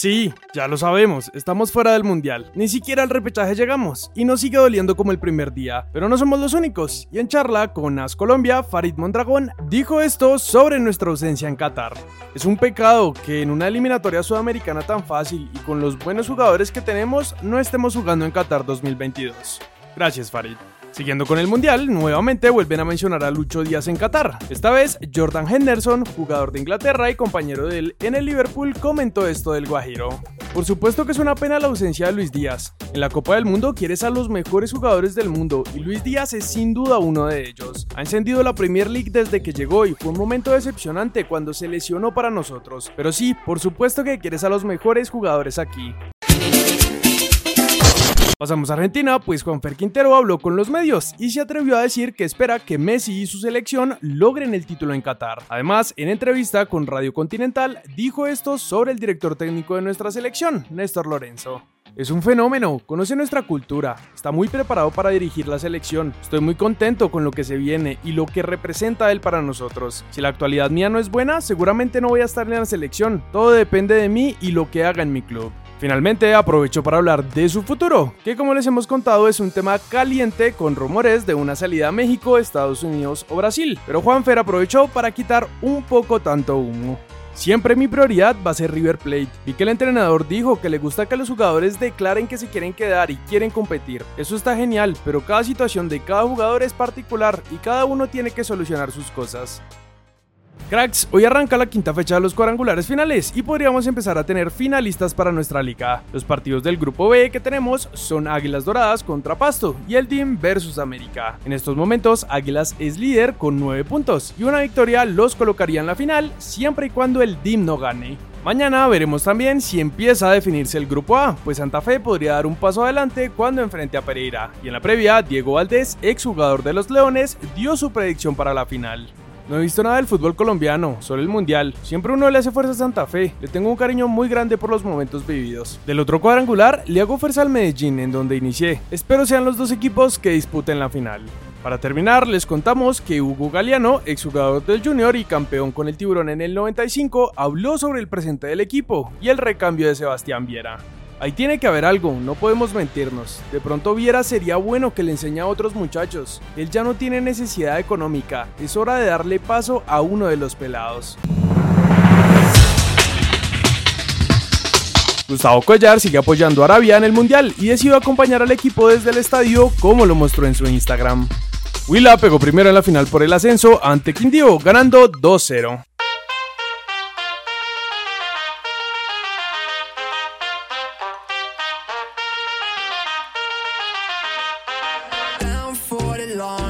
Sí, ya lo sabemos, estamos fuera del mundial. Ni siquiera al repechaje llegamos y nos sigue doliendo como el primer día. Pero no somos los únicos. Y en charla con As Colombia, Farid Mondragón dijo esto sobre nuestra ausencia en Qatar. Es un pecado que en una eliminatoria sudamericana tan fácil y con los buenos jugadores que tenemos no estemos jugando en Qatar 2022. Gracias, Farid. Siguiendo con el Mundial, nuevamente vuelven a mencionar a Lucho Díaz en Qatar. Esta vez, Jordan Henderson, jugador de Inglaterra y compañero de él en el Liverpool, comentó esto del Guajiro. Por supuesto que es una pena la ausencia de Luis Díaz. En la Copa del Mundo quieres a los mejores jugadores del mundo y Luis Díaz es sin duda uno de ellos. Ha encendido la Premier League desde que llegó y fue un momento decepcionante cuando se lesionó para nosotros. Pero sí, por supuesto que quieres a los mejores jugadores aquí. Pasamos a Argentina, pues Juanfer Quintero habló con los medios y se atrevió a decir que espera que Messi y su selección logren el título en Qatar. Además, en entrevista con Radio Continental, dijo esto sobre el director técnico de nuestra selección, Néstor Lorenzo. Es un fenómeno, conoce nuestra cultura, está muy preparado para dirigir la selección. Estoy muy contento con lo que se viene y lo que representa él para nosotros. Si la actualidad mía no es buena, seguramente no voy a estar en la selección. Todo depende de mí y lo que haga en mi club. Finalmente aprovechó para hablar de su futuro, que como les hemos contado es un tema caliente con rumores de una salida a México, Estados Unidos o Brasil, pero Juanfer aprovechó para quitar un poco tanto humo. Siempre mi prioridad va a ser River Plate. Vi que el entrenador dijo que le gusta que los jugadores declaren que se quieren quedar y quieren competir. Eso está genial, pero cada situación de cada jugador es particular y cada uno tiene que solucionar sus cosas. Cracks, hoy arranca la quinta fecha de los cuadrangulares finales y podríamos empezar a tener finalistas para nuestra liga. Los partidos del grupo B que tenemos son Águilas Doradas contra Pasto y el Team versus América. En estos momentos, Águilas es líder con 9 puntos y una victoria los colocaría en la final siempre y cuando el Team no gane. Mañana veremos también si empieza a definirse el grupo A, pues Santa Fe podría dar un paso adelante cuando enfrente a Pereira. Y en la previa, Diego Valdés, exjugador de los Leones, dio su predicción para la final. No he visto nada del fútbol colombiano, solo el mundial. Siempre uno le hace fuerza a Santa Fe. Le tengo un cariño muy grande por los momentos vividos. Del otro cuadrangular, le hago fuerza al Medellín, en donde inicié. Espero sean los dos equipos que disputen la final. Para terminar, les contamos que Hugo Galeano, exjugador del Junior y campeón con el Tiburón en el 95, habló sobre el presente del equipo y el recambio de Sebastián Viera. Ahí tiene que haber algo, no podemos mentirnos. De pronto Viera sería bueno que le enseñe a otros muchachos. Él ya no tiene necesidad económica, es hora de darle paso a uno de los pelados. Gustavo Collar sigue apoyando a Arabia en el Mundial y decidió acompañar al equipo desde el estadio como lo mostró en su Instagram. Willa pegó primero en la final por el ascenso ante Quindío, ganando 2-0.